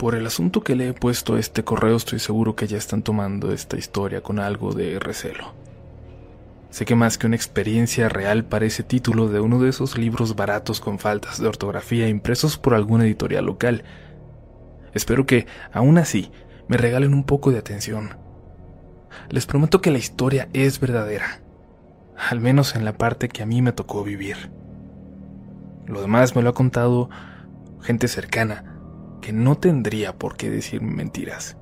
Por el asunto que le he puesto a este correo estoy seguro que ya están tomando esta historia con algo de recelo. Sé que más que una experiencia real parece título de uno de esos libros baratos con faltas de ortografía impresos por alguna editorial local. Espero que, aún así, me regalen un poco de atención. Les prometo que la historia es verdadera, al menos en la parte que a mí me tocó vivir. Lo demás me lo ha contado gente cercana, que no tendría por qué decirme mentiras.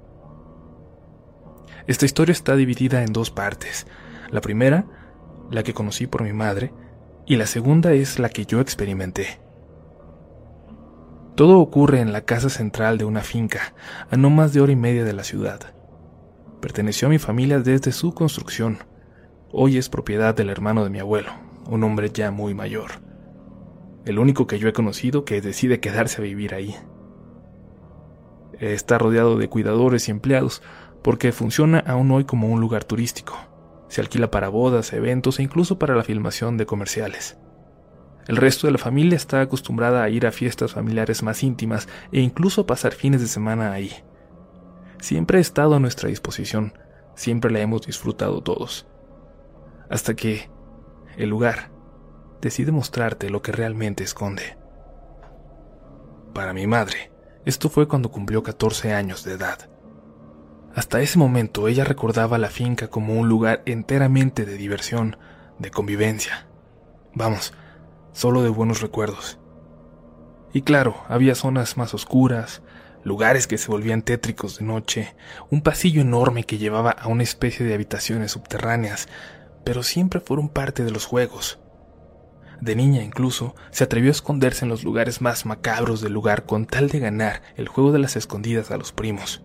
Esta historia está dividida en dos partes. La primera, la que conocí por mi madre, y la segunda es la que yo experimenté. Todo ocurre en la casa central de una finca, a no más de hora y media de la ciudad. Perteneció a mi familia desde su construcción. Hoy es propiedad del hermano de mi abuelo, un hombre ya muy mayor. El único que yo he conocido que decide quedarse a vivir ahí. Está rodeado de cuidadores y empleados, porque funciona aún hoy como un lugar turístico. Se alquila para bodas, eventos e incluso para la filmación de comerciales. El resto de la familia está acostumbrada a ir a fiestas familiares más íntimas e incluso pasar fines de semana ahí. Siempre ha estado a nuestra disposición, siempre la hemos disfrutado todos. Hasta que el lugar decide mostrarte lo que realmente esconde. Para mi madre, esto fue cuando cumplió 14 años de edad. Hasta ese momento ella recordaba la finca como un lugar enteramente de diversión, de convivencia. Vamos, solo de buenos recuerdos. Y claro, había zonas más oscuras, lugares que se volvían tétricos de noche, un pasillo enorme que llevaba a una especie de habitaciones subterráneas, pero siempre fueron parte de los juegos. De niña incluso, se atrevió a esconderse en los lugares más macabros del lugar con tal de ganar el juego de las escondidas a los primos.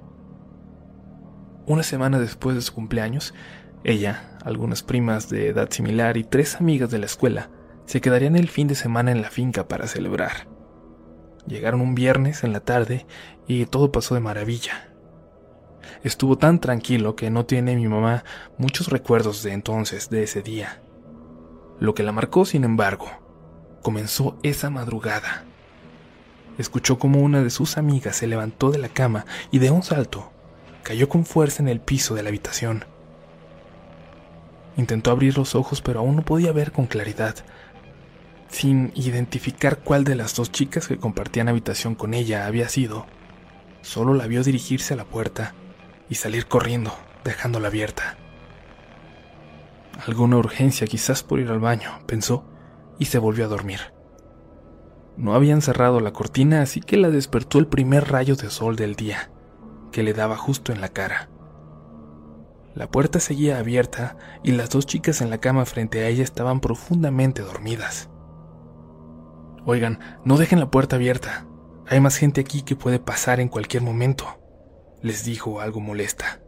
Una semana después de su cumpleaños, ella, algunas primas de edad similar y tres amigas de la escuela se quedarían el fin de semana en la finca para celebrar. Llegaron un viernes en la tarde y todo pasó de maravilla. Estuvo tan tranquilo que no tiene mi mamá muchos recuerdos de entonces, de ese día. Lo que la marcó, sin embargo, comenzó esa madrugada. Escuchó como una de sus amigas se levantó de la cama y de un salto cayó con fuerza en el piso de la habitación. Intentó abrir los ojos pero aún no podía ver con claridad. Sin identificar cuál de las dos chicas que compartían habitación con ella había sido, solo la vio dirigirse a la puerta y salir corriendo, dejándola abierta. Alguna urgencia quizás por ir al baño, pensó, y se volvió a dormir. No habían cerrado la cortina, así que la despertó el primer rayo de sol del día, que le daba justo en la cara. La puerta seguía abierta y las dos chicas en la cama frente a ella estaban profundamente dormidas. Oigan, no dejen la puerta abierta. Hay más gente aquí que puede pasar en cualquier momento, les dijo algo molesta.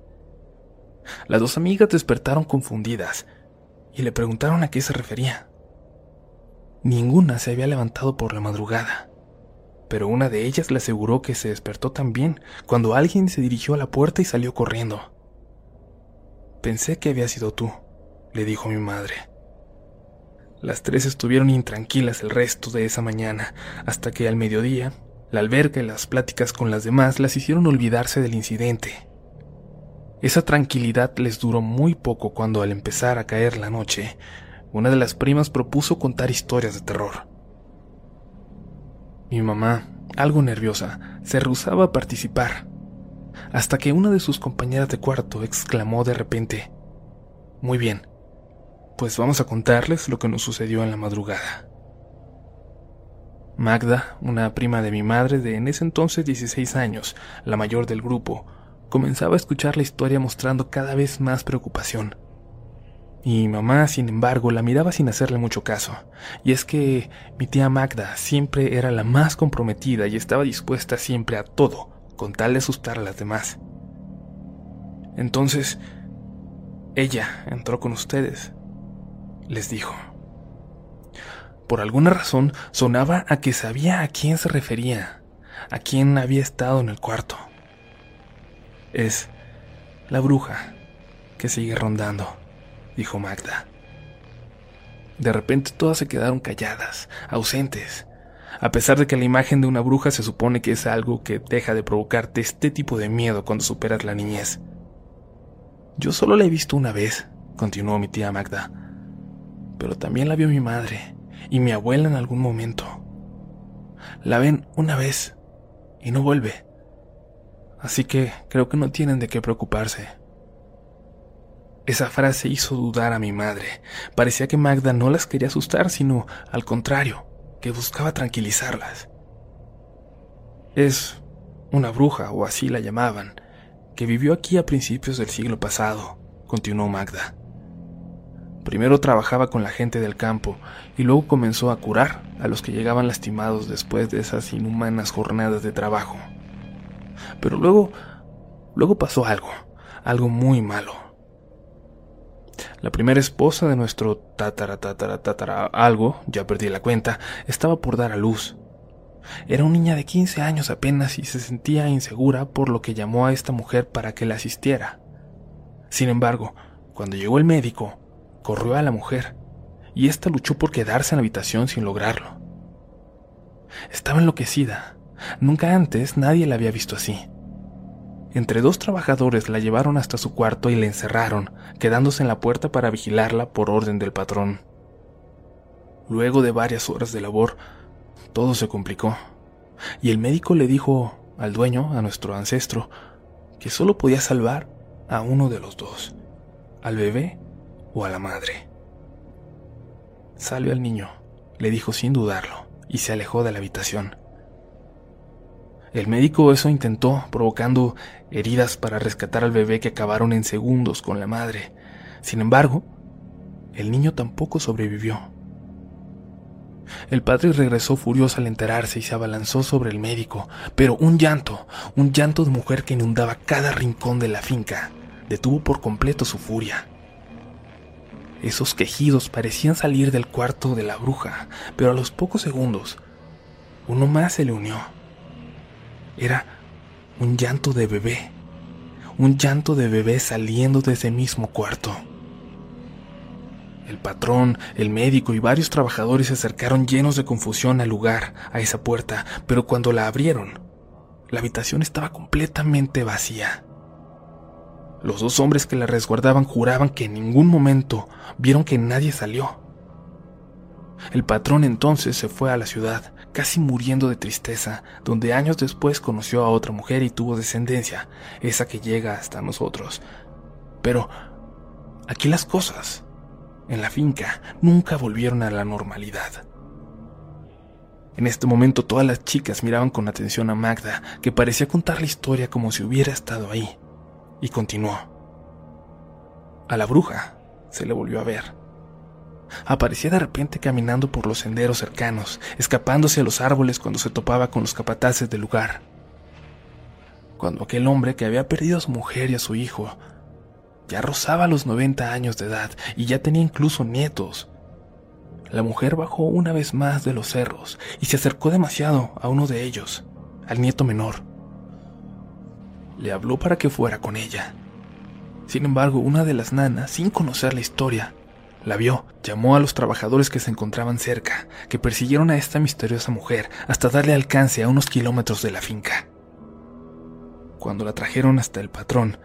Las dos amigas despertaron confundidas y le preguntaron a qué se refería. Ninguna se había levantado por la madrugada, pero una de ellas le aseguró que se despertó también cuando alguien se dirigió a la puerta y salió corriendo. Pensé que había sido tú, le dijo mi madre. Las tres estuvieron intranquilas el resto de esa mañana, hasta que al mediodía, la alberca y las pláticas con las demás las hicieron olvidarse del incidente. Esa tranquilidad les duró muy poco cuando al empezar a caer la noche, una de las primas propuso contar historias de terror. Mi mamá, algo nerviosa, se rehusaba a participar, hasta que una de sus compañeras de cuarto exclamó de repente, Muy bien, pues vamos a contarles lo que nos sucedió en la madrugada. Magda, una prima de mi madre de en ese entonces 16 años, la mayor del grupo, comenzaba a escuchar la historia mostrando cada vez más preocupación. Y mamá, sin embargo, la miraba sin hacerle mucho caso. Y es que mi tía Magda siempre era la más comprometida y estaba dispuesta siempre a todo, con tal de asustar a las demás. Entonces, ella entró con ustedes, les dijo. Por alguna razón sonaba a que sabía a quién se refería, a quién había estado en el cuarto es la bruja que sigue rondando, dijo Magda. De repente todas se quedaron calladas, ausentes. a pesar de que la imagen de una bruja se supone que es algo que deja de provocarte este tipo de miedo cuando superas la niñez. Yo solo la he visto una vez, continuó mi tía Magda, pero también la vio mi madre y mi abuela en algún momento. La ven una vez y no vuelve. Así que creo que no tienen de qué preocuparse. Esa frase hizo dudar a mi madre. Parecía que Magda no las quería asustar, sino al contrario, que buscaba tranquilizarlas. Es una bruja, o así la llamaban, que vivió aquí a principios del siglo pasado, continuó Magda. Primero trabajaba con la gente del campo y luego comenzó a curar a los que llegaban lastimados después de esas inhumanas jornadas de trabajo. Pero luego, luego pasó algo, algo muy malo. La primera esposa de nuestro tatara tatara tatara algo, ya perdí la cuenta, estaba por dar a luz. Era una niña de 15 años apenas y se sentía insegura por lo que llamó a esta mujer para que la asistiera. Sin embargo, cuando llegó el médico, corrió a la mujer y ésta luchó por quedarse en la habitación sin lograrlo. Estaba enloquecida. Nunca antes nadie la había visto así. Entre dos trabajadores la llevaron hasta su cuarto y la encerraron, quedándose en la puerta para vigilarla por orden del patrón. Luego de varias horas de labor, todo se complicó, y el médico le dijo al dueño, a nuestro ancestro, que solo podía salvar a uno de los dos, al bebé o a la madre. Salve al niño, le dijo sin dudarlo, y se alejó de la habitación. El médico eso intentó, provocando heridas para rescatar al bebé que acabaron en segundos con la madre. Sin embargo, el niño tampoco sobrevivió. El padre regresó furioso al enterarse y se abalanzó sobre el médico, pero un llanto, un llanto de mujer que inundaba cada rincón de la finca, detuvo por completo su furia. Esos quejidos parecían salir del cuarto de la bruja, pero a los pocos segundos, uno más se le unió. Era un llanto de bebé, un llanto de bebé saliendo de ese mismo cuarto. El patrón, el médico y varios trabajadores se acercaron llenos de confusión al lugar, a esa puerta, pero cuando la abrieron, la habitación estaba completamente vacía. Los dos hombres que la resguardaban juraban que en ningún momento vieron que nadie salió. El patrón entonces se fue a la ciudad, casi muriendo de tristeza, donde años después conoció a otra mujer y tuvo descendencia, esa que llega hasta nosotros. Pero aquí las cosas, en la finca, nunca volvieron a la normalidad. En este momento todas las chicas miraban con atención a Magda, que parecía contar la historia como si hubiera estado ahí, y continuó. A la bruja se le volvió a ver Aparecía de repente caminando por los senderos cercanos, escapándose a los árboles cuando se topaba con los capataces del lugar. Cuando aquel hombre que había perdido a su mujer y a su hijo ya rozaba los 90 años de edad y ya tenía incluso nietos, la mujer bajó una vez más de los cerros y se acercó demasiado a uno de ellos, al nieto menor. Le habló para que fuera con ella. Sin embargo, una de las nanas, sin conocer la historia, la vio, llamó a los trabajadores que se encontraban cerca, que persiguieron a esta misteriosa mujer hasta darle alcance a unos kilómetros de la finca. Cuando la trajeron hasta el patrón,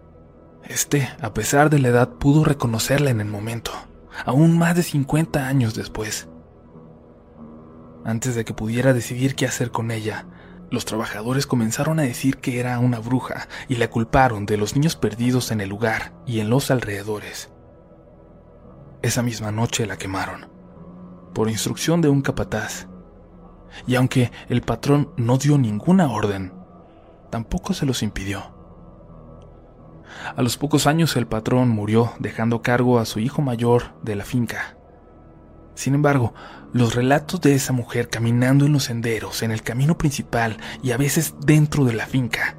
este, a pesar de la edad, pudo reconocerla en el momento, aún más de 50 años después. Antes de que pudiera decidir qué hacer con ella, los trabajadores comenzaron a decir que era una bruja y la culparon de los niños perdidos en el lugar y en los alrededores. Esa misma noche la quemaron, por instrucción de un capataz. Y aunque el patrón no dio ninguna orden, tampoco se los impidió. A los pocos años el patrón murió dejando cargo a su hijo mayor de la finca. Sin embargo, los relatos de esa mujer caminando en los senderos, en el camino principal y a veces dentro de la finca,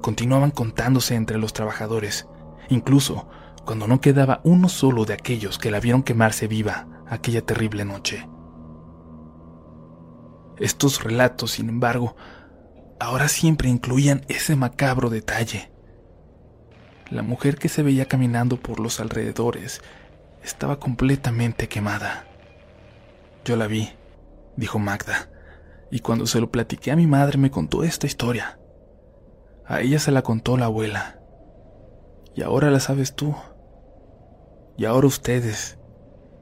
continuaban contándose entre los trabajadores. Incluso cuando no quedaba uno solo de aquellos que la vieron quemarse viva aquella terrible noche. Estos relatos, sin embargo, ahora siempre incluían ese macabro detalle. La mujer que se veía caminando por los alrededores estaba completamente quemada. Yo la vi, dijo Magda, Y cuando se lo platiqué a mi madre me contó esta historia. A ella se la contó la abuela. Y ahora la sabes tú. Y ahora ustedes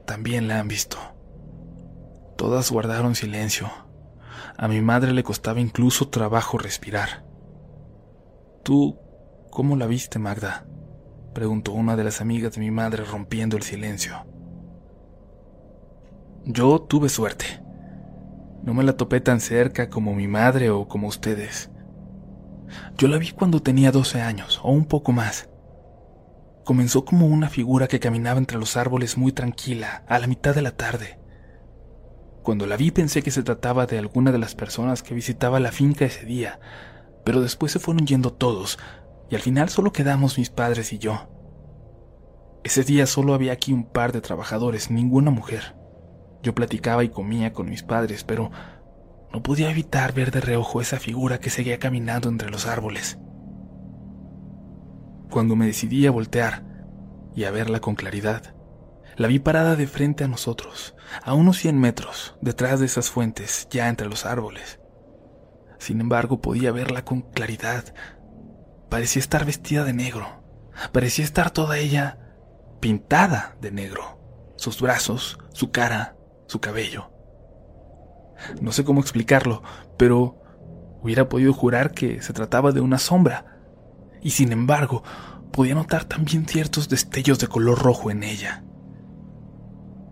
también la han visto. Todas guardaron silencio. A mi madre le costaba incluso trabajo respirar. ¿Tú cómo la viste, Magda? preguntó una de las amigas de mi madre rompiendo el silencio. Yo tuve suerte. No me la topé tan cerca como mi madre o como ustedes. Yo la vi cuando tenía 12 años o un poco más. Comenzó como una figura que caminaba entre los árboles muy tranquila a la mitad de la tarde. Cuando la vi pensé que se trataba de alguna de las personas que visitaba la finca ese día, pero después se fueron yendo todos, y al final solo quedamos mis padres y yo. Ese día solo había aquí un par de trabajadores, ninguna mujer. Yo platicaba y comía con mis padres, pero no podía evitar ver de reojo esa figura que seguía caminando entre los árboles. Cuando me decidí a voltear y a verla con claridad, la vi parada de frente a nosotros, a unos cien metros, detrás de esas fuentes, ya entre los árboles. Sin embargo, podía verla con claridad. Parecía estar vestida de negro. Parecía estar toda ella pintada de negro. Sus brazos, su cara, su cabello. No sé cómo explicarlo, pero hubiera podido jurar que se trataba de una sombra, y sin embargo podía notar también ciertos destellos de color rojo en ella.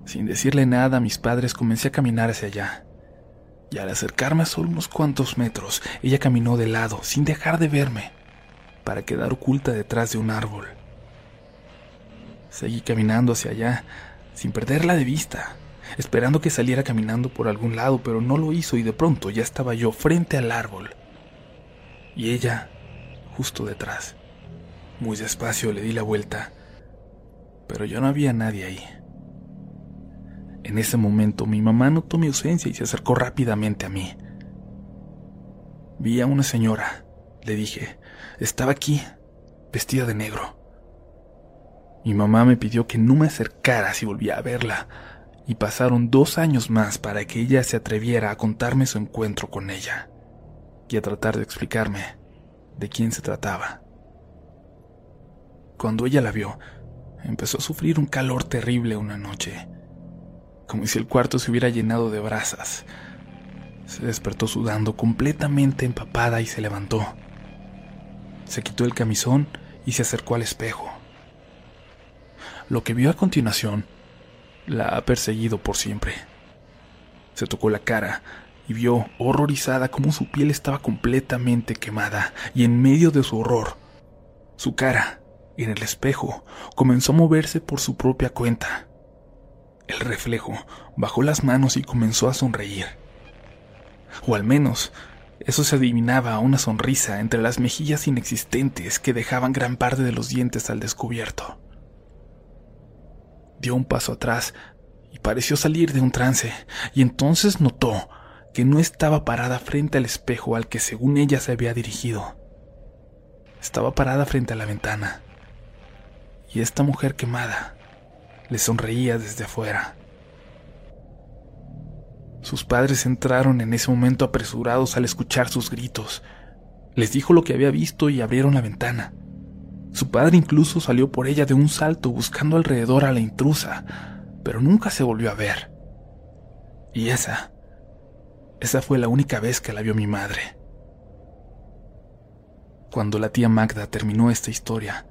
Sin decirle nada a mis padres comencé a caminar hacia allá, y al acercarme a solo unos cuantos metros, ella caminó de lado, sin dejar de verme, para quedar oculta detrás de un árbol. Seguí caminando hacia allá, sin perderla de vista, esperando que saliera caminando por algún lado, pero no lo hizo y de pronto ya estaba yo frente al árbol. Y ella justo detrás. Muy despacio le di la vuelta, pero ya no había nadie ahí. En ese momento mi mamá notó mi ausencia y se acercó rápidamente a mí. Vi a una señora, le dije. Estaba aquí, vestida de negro. Mi mamá me pidió que no me acercara si volvía a verla, y pasaron dos años más para que ella se atreviera a contarme su encuentro con ella y a tratar de explicarme de quién se trataba. Cuando ella la vio, empezó a sufrir un calor terrible una noche, como si el cuarto se hubiera llenado de brasas. Se despertó sudando, completamente empapada y se levantó. Se quitó el camisón y se acercó al espejo. Lo que vio a continuación la ha perseguido por siempre. Se tocó la cara y vio, horrorizada, cómo su piel estaba completamente quemada y en medio de su horror, su cara, en el espejo, comenzó a moverse por su propia cuenta. El reflejo bajó las manos y comenzó a sonreír. O al menos, eso se adivinaba a una sonrisa entre las mejillas inexistentes que dejaban gran parte de los dientes al descubierto dio un paso atrás y pareció salir de un trance, y entonces notó que no estaba parada frente al espejo al que según ella se había dirigido. Estaba parada frente a la ventana, y esta mujer quemada le sonreía desde afuera. Sus padres entraron en ese momento apresurados al escuchar sus gritos. Les dijo lo que había visto y abrieron la ventana. Su padre incluso salió por ella de un salto buscando alrededor a la intrusa, pero nunca se volvió a ver. Y esa, esa fue la única vez que la vio mi madre. Cuando la tía Magda terminó esta historia,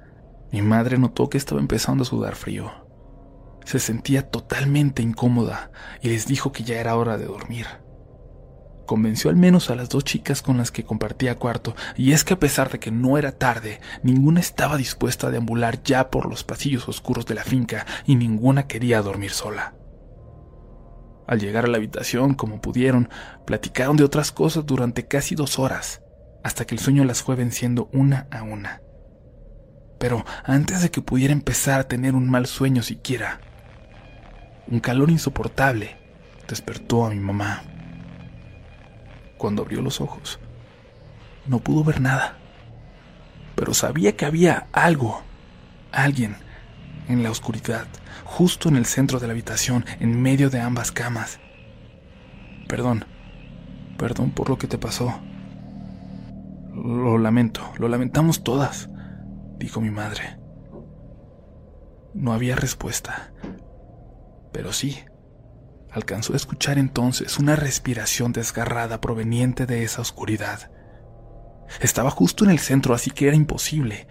mi madre notó que estaba empezando a sudar frío. Se sentía totalmente incómoda y les dijo que ya era hora de dormir convenció al menos a las dos chicas con las que compartía cuarto, y es que a pesar de que no era tarde, ninguna estaba dispuesta a deambular ya por los pasillos oscuros de la finca y ninguna quería dormir sola. Al llegar a la habitación, como pudieron, platicaron de otras cosas durante casi dos horas, hasta que el sueño las fue venciendo una a una. Pero antes de que pudiera empezar a tener un mal sueño siquiera, un calor insoportable despertó a mi mamá cuando abrió los ojos. No pudo ver nada, pero sabía que había algo, alguien, en la oscuridad, justo en el centro de la habitación, en medio de ambas camas. Perdón, perdón por lo que te pasó. Lo lamento, lo lamentamos todas, dijo mi madre. No había respuesta, pero sí, alcanzó a escuchar entonces una respiración desgarrada proveniente de esa oscuridad. Estaba justo en el centro, así que era imposible,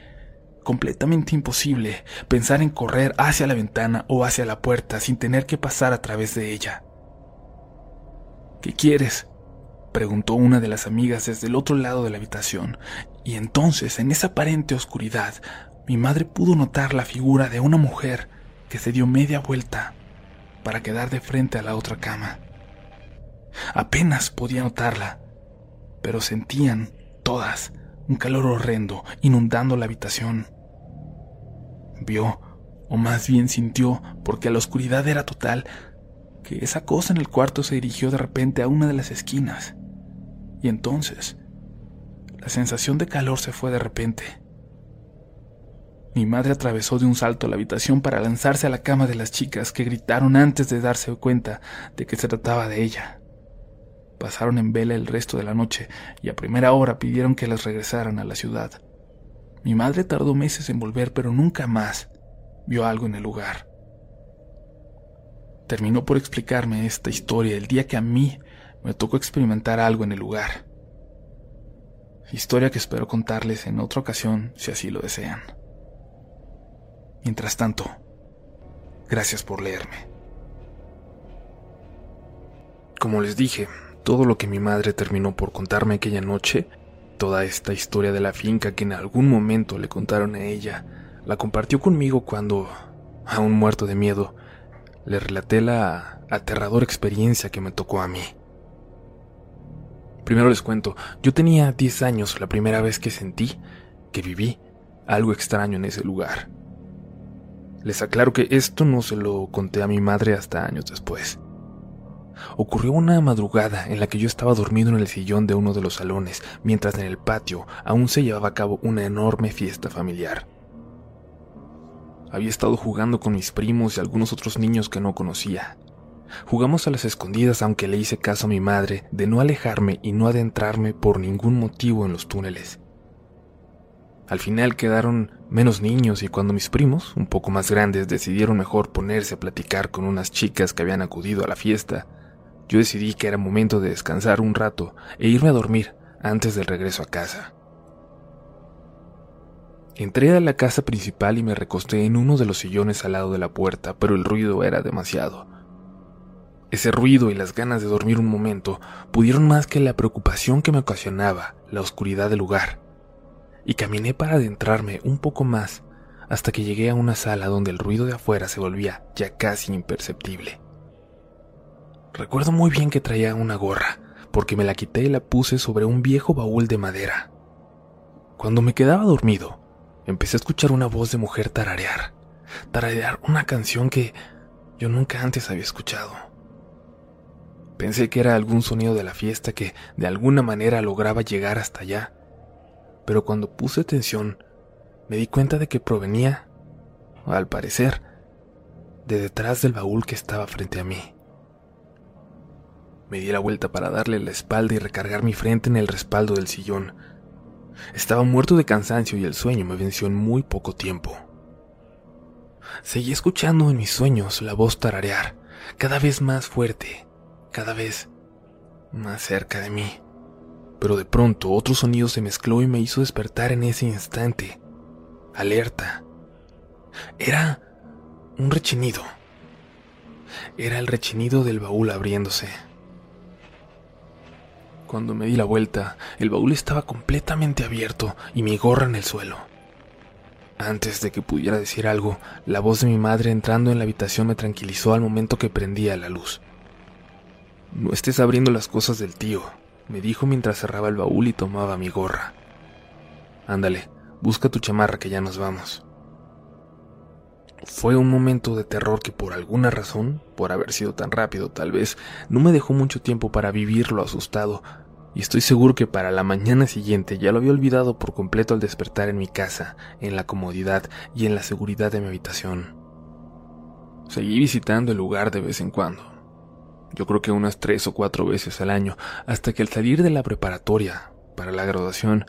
completamente imposible, pensar en correr hacia la ventana o hacia la puerta sin tener que pasar a través de ella. ¿Qué quieres? preguntó una de las amigas desde el otro lado de la habitación, y entonces, en esa aparente oscuridad, mi madre pudo notar la figura de una mujer que se dio media vuelta para quedar de frente a la otra cama. Apenas podía notarla, pero sentían todas un calor horrendo inundando la habitación. Vio, o más bien sintió, porque la oscuridad era total, que esa cosa en el cuarto se dirigió de repente a una de las esquinas. Y entonces, la sensación de calor se fue de repente. Mi madre atravesó de un salto la habitación para lanzarse a la cama de las chicas que gritaron antes de darse cuenta de que se trataba de ella. Pasaron en vela el resto de la noche y a primera hora pidieron que las regresaran a la ciudad. Mi madre tardó meses en volver, pero nunca más vio algo en el lugar. Terminó por explicarme esta historia el día que a mí me tocó experimentar algo en el lugar. Historia que espero contarles en otra ocasión si así lo desean. Mientras tanto, gracias por leerme. Como les dije, todo lo que mi madre terminó por contarme aquella noche, toda esta historia de la finca que en algún momento le contaron a ella, la compartió conmigo cuando, aún muerto de miedo, le relaté la aterradora experiencia que me tocó a mí. Primero les cuento, yo tenía 10 años la primera vez que sentí, que viví, algo extraño en ese lugar. Les aclaro que esto no se lo conté a mi madre hasta años después ocurrió una madrugada en la que yo estaba dormido en el sillón de uno de los salones, mientras en el patio aún se llevaba a cabo una enorme fiesta familiar. Había estado jugando con mis primos y algunos otros niños que no conocía. Jugamos a las escondidas aunque le hice caso a mi madre de no alejarme y no adentrarme por ningún motivo en los túneles. Al final quedaron menos niños y cuando mis primos, un poco más grandes, decidieron mejor ponerse a platicar con unas chicas que habían acudido a la fiesta, yo decidí que era momento de descansar un rato e irme a dormir antes del regreso a casa. Entré a la casa principal y me recosté en uno de los sillones al lado de la puerta, pero el ruido era demasiado. Ese ruido y las ganas de dormir un momento pudieron más que la preocupación que me ocasionaba la oscuridad del lugar, y caminé para adentrarme un poco más hasta que llegué a una sala donde el ruido de afuera se volvía ya casi imperceptible. Recuerdo muy bien que traía una gorra, porque me la quité y la puse sobre un viejo baúl de madera. Cuando me quedaba dormido, empecé a escuchar una voz de mujer tararear, tararear una canción que yo nunca antes había escuchado. Pensé que era algún sonido de la fiesta que de alguna manera lograba llegar hasta allá, pero cuando puse atención me di cuenta de que provenía, al parecer, de detrás del baúl que estaba frente a mí. Me di la vuelta para darle la espalda y recargar mi frente en el respaldo del sillón. Estaba muerto de cansancio y el sueño me venció en muy poco tiempo. Seguí escuchando en mis sueños la voz tararear, cada vez más fuerte, cada vez más cerca de mí. Pero de pronto otro sonido se mezcló y me hizo despertar en ese instante, alerta. Era un rechinido. Era el rechinido del baúl abriéndose. Cuando me di la vuelta, el baúl estaba completamente abierto y mi gorra en el suelo. Antes de que pudiera decir algo, la voz de mi madre entrando en la habitación me tranquilizó al momento que prendía la luz. No estés abriendo las cosas del tío, me dijo mientras cerraba el baúl y tomaba mi gorra. Ándale, busca tu chamarra que ya nos vamos. Fue un momento de terror que por alguna razón, por haber sido tan rápido tal vez, no me dejó mucho tiempo para vivirlo asustado, y estoy seguro que para la mañana siguiente ya lo había olvidado por completo al despertar en mi casa, en la comodidad y en la seguridad de mi habitación. Seguí visitando el lugar de vez en cuando. yo creo que unas tres o cuatro veces al año, hasta que al salir de la preparatoria para la graduación,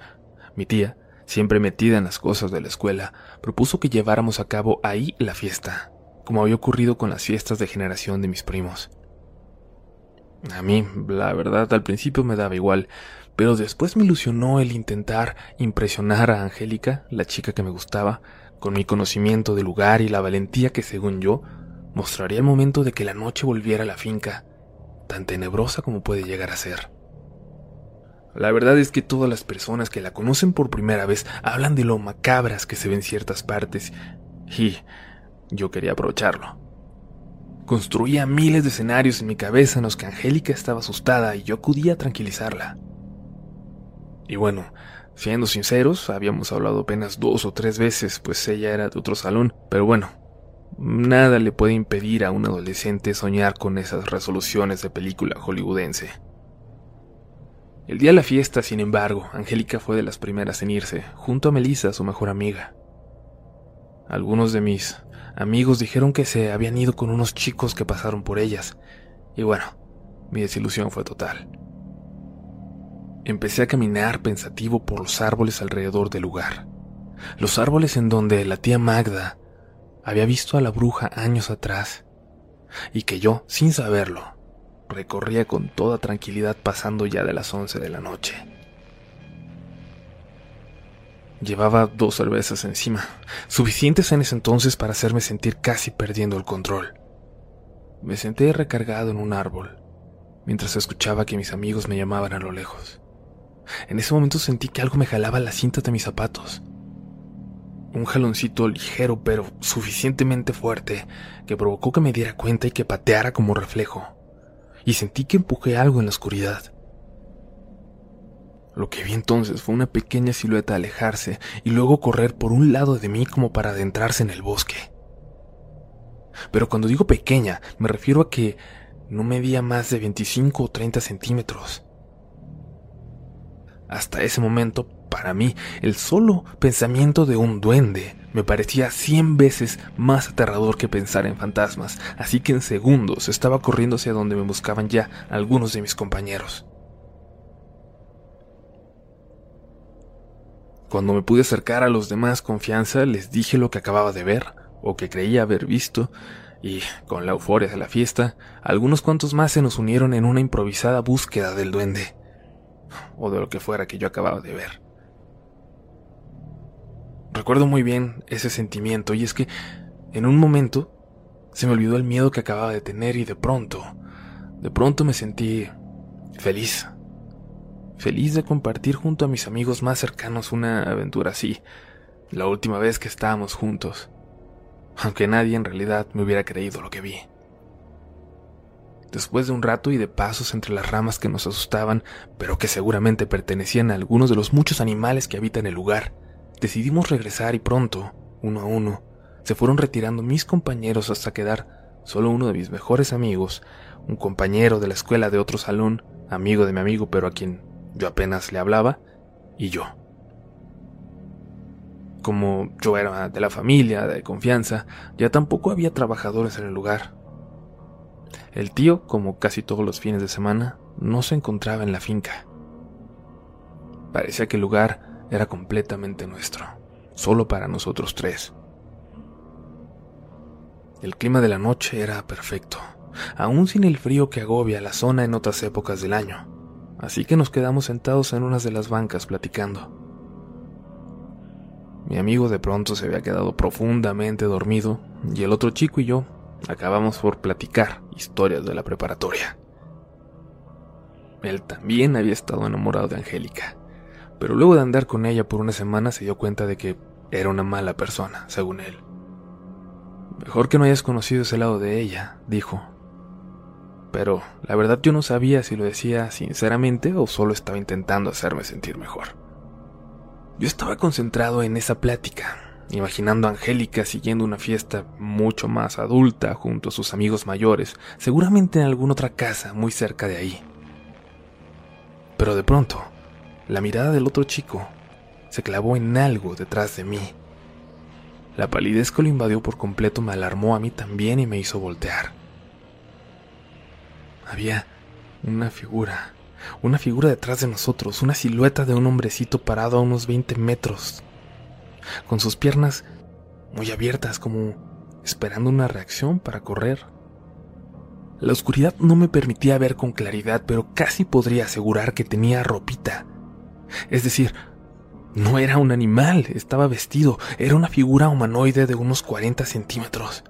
mi tía, siempre metida en las cosas de la escuela, propuso que lleváramos a cabo ahí la fiesta, como había ocurrido con las fiestas de generación de mis primos. A mí, la verdad, al principio me daba igual, pero después me ilusionó el intentar impresionar a Angélica, la chica que me gustaba, con mi conocimiento del lugar y la valentía que, según yo, mostraría el momento de que la noche volviera a la finca, tan tenebrosa como puede llegar a ser. La verdad es que todas las personas que la conocen por primera vez hablan de lo macabras que se ven ciertas partes, y yo quería aprovecharlo. Construía miles de escenarios en mi cabeza en los que Angélica estaba asustada y yo acudía a tranquilizarla. Y bueno, siendo sinceros, habíamos hablado apenas dos o tres veces, pues ella era de otro salón, pero bueno, Nada le puede impedir a un adolescente soñar con esas resoluciones de película hollywoodense. El día de la fiesta, sin embargo, Angélica fue de las primeras en irse, junto a Melissa, su mejor amiga. Algunos de mis amigos dijeron que se habían ido con unos chicos que pasaron por ellas, y bueno, mi desilusión fue total. Empecé a caminar pensativo por los árboles alrededor del lugar, los árboles en donde la tía Magda había visto a la bruja años atrás y que yo, sin saberlo, recorría con toda tranquilidad pasando ya de las once de la noche. Llevaba dos cervezas encima, suficientes en ese entonces para hacerme sentir casi perdiendo el control. Me senté recargado en un árbol, mientras escuchaba que mis amigos me llamaban a lo lejos. En ese momento sentí que algo me jalaba la cinta de mis zapatos un jaloncito ligero pero suficientemente fuerte que provocó que me diera cuenta y que pateara como reflejo, y sentí que empujé algo en la oscuridad. Lo que vi entonces fue una pequeña silueta alejarse y luego correr por un lado de mí como para adentrarse en el bosque. Pero cuando digo pequeña, me refiero a que no medía más de 25 o 30 centímetros. Hasta ese momento para mí, el solo pensamiento de un duende me parecía cien veces más aterrador que pensar en fantasmas, así que en segundos estaba corriendo hacia donde me buscaban ya algunos de mis compañeros. Cuando me pude acercar a los demás confianza, les dije lo que acababa de ver, o que creía haber visto, y, con la euforia de la fiesta, algunos cuantos más se nos unieron en una improvisada búsqueda del duende, o de lo que fuera que yo acababa de ver. Recuerdo muy bien ese sentimiento y es que en un momento se me olvidó el miedo que acababa de tener y de pronto, de pronto me sentí feliz. Feliz de compartir junto a mis amigos más cercanos una aventura así, la última vez que estábamos juntos, aunque nadie en realidad me hubiera creído lo que vi. Después de un rato y de pasos entre las ramas que nos asustaban, pero que seguramente pertenecían a algunos de los muchos animales que habitan el lugar, Decidimos regresar y pronto, uno a uno, se fueron retirando mis compañeros hasta quedar solo uno de mis mejores amigos, un compañero de la escuela de otro salón, amigo de mi amigo pero a quien yo apenas le hablaba, y yo. Como yo era de la familia, de confianza, ya tampoco había trabajadores en el lugar. El tío, como casi todos los fines de semana, no se encontraba en la finca. Parecía que el lugar era completamente nuestro, solo para nosotros tres. El clima de la noche era perfecto, aún sin el frío que agobia la zona en otras épocas del año, así que nos quedamos sentados en unas de las bancas platicando. Mi amigo de pronto se había quedado profundamente dormido y el otro chico y yo acabamos por platicar historias de la preparatoria. Él también había estado enamorado de Angélica pero luego de andar con ella por una semana se dio cuenta de que era una mala persona, según él. Mejor que no hayas conocido ese lado de ella, dijo. Pero la verdad yo no sabía si lo decía sinceramente o solo estaba intentando hacerme sentir mejor. Yo estaba concentrado en esa plática, imaginando a Angélica siguiendo una fiesta mucho más adulta junto a sus amigos mayores, seguramente en alguna otra casa muy cerca de ahí. Pero de pronto, la mirada del otro chico se clavó en algo detrás de mí. La palidez que lo invadió por completo me alarmó a mí también y me hizo voltear. Había una figura, una figura detrás de nosotros, una silueta de un hombrecito parado a unos 20 metros, con sus piernas muy abiertas como esperando una reacción para correr. La oscuridad no me permitía ver con claridad, pero casi podría asegurar que tenía ropita. Es decir, no era un animal, estaba vestido, era una figura humanoide de unos 40 centímetros.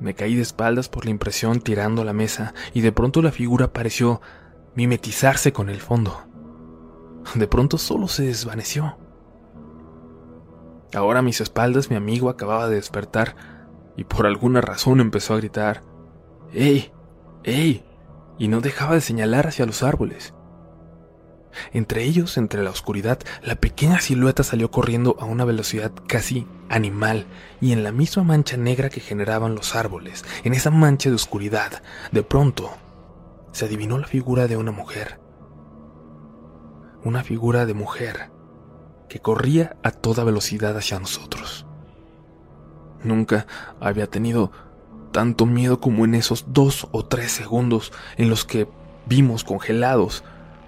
Me caí de espaldas por la impresión tirando la mesa y de pronto la figura pareció mimetizarse con el fondo. De pronto solo se desvaneció. Ahora a mis espaldas mi amigo acababa de despertar y por alguna razón empezó a gritar, ¡Ey! ¡Ey! y no dejaba de señalar hacia los árboles. Entre ellos, entre la oscuridad, la pequeña silueta salió corriendo a una velocidad casi animal, y en la misma mancha negra que generaban los árboles, en esa mancha de oscuridad, de pronto, se adivinó la figura de una mujer. Una figura de mujer que corría a toda velocidad hacia nosotros. Nunca había tenido tanto miedo como en esos dos o tres segundos en los que vimos congelados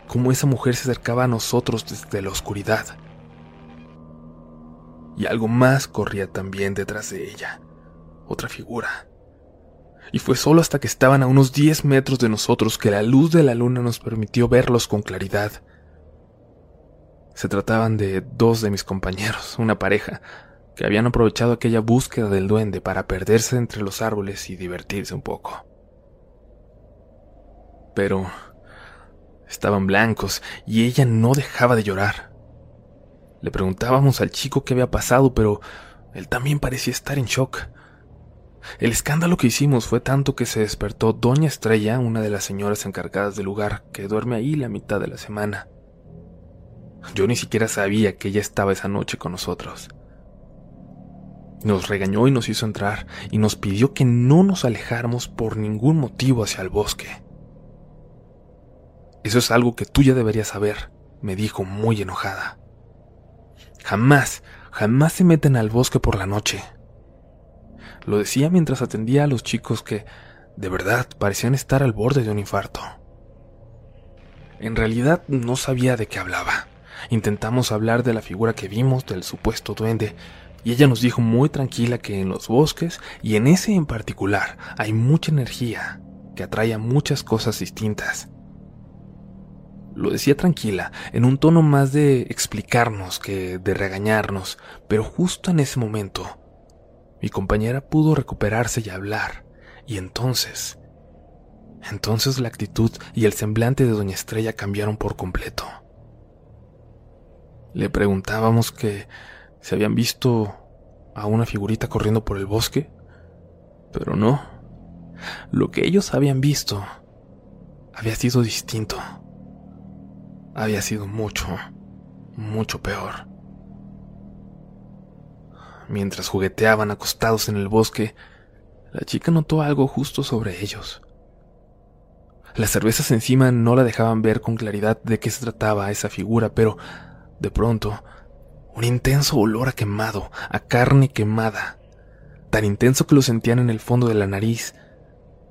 cómo esa mujer se acercaba a nosotros desde la oscuridad. Y algo más corría también detrás de ella, otra figura. Y fue solo hasta que estaban a unos 10 metros de nosotros que la luz de la luna nos permitió verlos con claridad. Se trataban de dos de mis compañeros, una pareja, que habían aprovechado aquella búsqueda del duende para perderse entre los árboles y divertirse un poco. Pero Estaban blancos y ella no dejaba de llorar. Le preguntábamos al chico qué había pasado, pero él también parecía estar en shock. El escándalo que hicimos fue tanto que se despertó Doña Estrella, una de las señoras encargadas del lugar, que duerme ahí la mitad de la semana. Yo ni siquiera sabía que ella estaba esa noche con nosotros. Nos regañó y nos hizo entrar y nos pidió que no nos alejáramos por ningún motivo hacia el bosque. Eso es algo que tú ya deberías saber, me dijo muy enojada. Jamás, jamás se meten al bosque por la noche. Lo decía mientras atendía a los chicos que, de verdad, parecían estar al borde de un infarto. En realidad no sabía de qué hablaba. Intentamos hablar de la figura que vimos del supuesto duende, y ella nos dijo muy tranquila que en los bosques, y en ese en particular, hay mucha energía que atrae a muchas cosas distintas. Lo decía tranquila, en un tono más de explicarnos que de regañarnos, pero justo en ese momento, mi compañera pudo recuperarse y hablar, y entonces, entonces la actitud y el semblante de Doña Estrella cambiaron por completo. Le preguntábamos que se habían visto a una figurita corriendo por el bosque, pero no. Lo que ellos habían visto había sido distinto había sido mucho, mucho peor. Mientras jugueteaban acostados en el bosque, la chica notó algo justo sobre ellos. Las cervezas encima no la dejaban ver con claridad de qué se trataba esa figura, pero de pronto, un intenso olor a quemado, a carne quemada, tan intenso que lo sentían en el fondo de la nariz,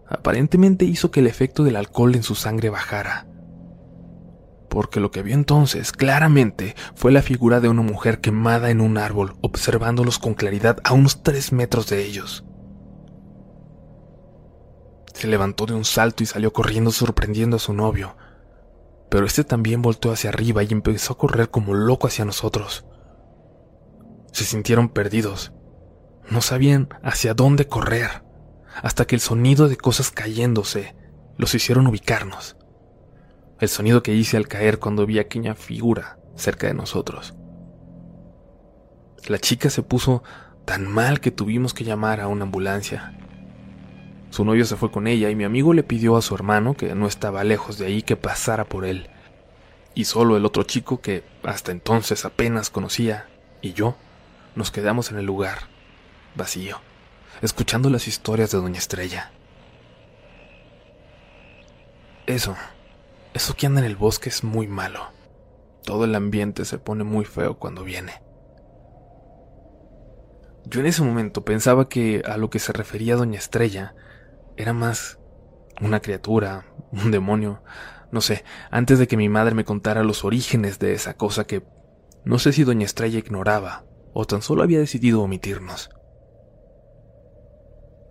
aparentemente hizo que el efecto del alcohol en su sangre bajara porque lo que vio entonces claramente fue la figura de una mujer quemada en un árbol, observándolos con claridad a unos tres metros de ellos. Se levantó de un salto y salió corriendo sorprendiendo a su novio, pero este también volteó hacia arriba y empezó a correr como loco hacia nosotros. Se sintieron perdidos, no sabían hacia dónde correr, hasta que el sonido de cosas cayéndose los hicieron ubicarnos el sonido que hice al caer cuando vi aquella figura cerca de nosotros. La chica se puso tan mal que tuvimos que llamar a una ambulancia. Su novio se fue con ella y mi amigo le pidió a su hermano, que no estaba lejos de ahí, que pasara por él. Y solo el otro chico, que hasta entonces apenas conocía, y yo, nos quedamos en el lugar, vacío, escuchando las historias de Doña Estrella. Eso eso que anda en el bosque es muy malo. Todo el ambiente se pone muy feo cuando viene. Yo en ese momento pensaba que a lo que se refería Doña Estrella era más una criatura, un demonio, no sé, antes de que mi madre me contara los orígenes de esa cosa que no sé si doña Estrella ignoraba o tan solo había decidido omitirnos.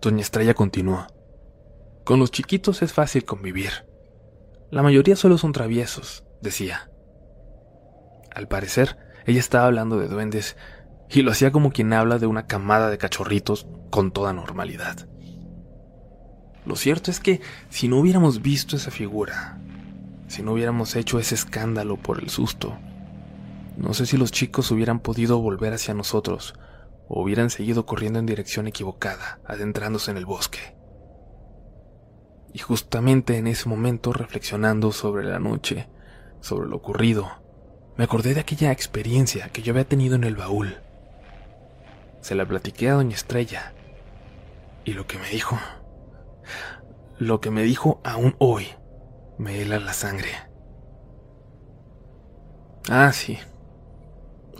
Doña Estrella continuó. Con los chiquitos es fácil convivir. La mayoría solo son traviesos, decía. Al parecer, ella estaba hablando de duendes y lo hacía como quien habla de una camada de cachorritos con toda normalidad. Lo cierto es que si no hubiéramos visto esa figura, si no hubiéramos hecho ese escándalo por el susto, no sé si los chicos hubieran podido volver hacia nosotros o hubieran seguido corriendo en dirección equivocada, adentrándose en el bosque. Y justamente en ese momento, reflexionando sobre la noche, sobre lo ocurrido, me acordé de aquella experiencia que yo había tenido en el baúl. Se la platiqué a Doña Estrella. Y lo que me dijo, lo que me dijo aún hoy, me hela la sangre. Ah, sí.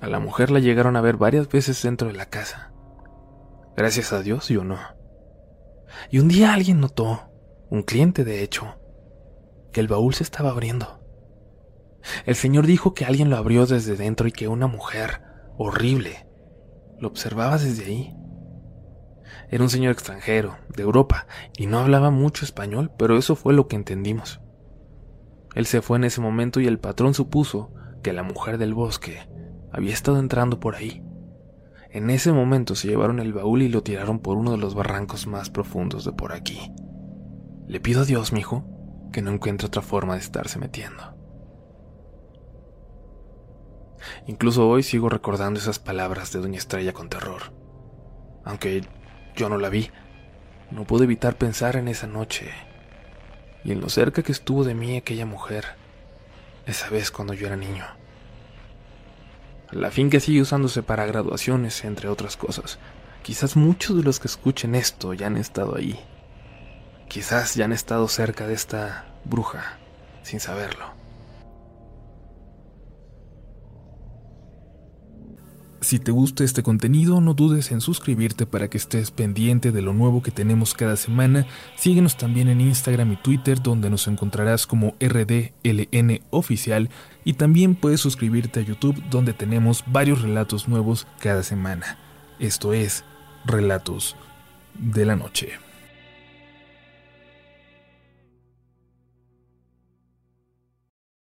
A la mujer la llegaron a ver varias veces dentro de la casa. Gracias a Dios, yo no. Y un día alguien notó, un cliente de hecho, que el baúl se estaba abriendo. El señor dijo que alguien lo abrió desde dentro y que una mujer horrible lo observaba desde ahí. Era un señor extranjero, de Europa, y no hablaba mucho español, pero eso fue lo que entendimos. Él se fue en ese momento y el patrón supuso que la mujer del bosque había estado entrando por ahí. En ese momento se llevaron el baúl y lo tiraron por uno de los barrancos más profundos de por aquí. Le pido a Dios, mijo, que no encuentre otra forma de estarse metiendo. Incluso hoy sigo recordando esas palabras de Doña Estrella con terror. Aunque yo no la vi, no pude evitar pensar en esa noche y en lo cerca que estuvo de mí aquella mujer, esa vez cuando yo era niño. La finca sigue usándose para graduaciones, entre otras cosas. Quizás muchos de los que escuchen esto ya han estado ahí. Quizás ya han estado cerca de esta bruja, sin saberlo. Si te gusta este contenido, no dudes en suscribirte para que estés pendiente de lo nuevo que tenemos cada semana. Síguenos también en Instagram y Twitter, donde nos encontrarás como RDLN Oficial. Y también puedes suscribirte a YouTube, donde tenemos varios relatos nuevos cada semana. Esto es Relatos de la Noche.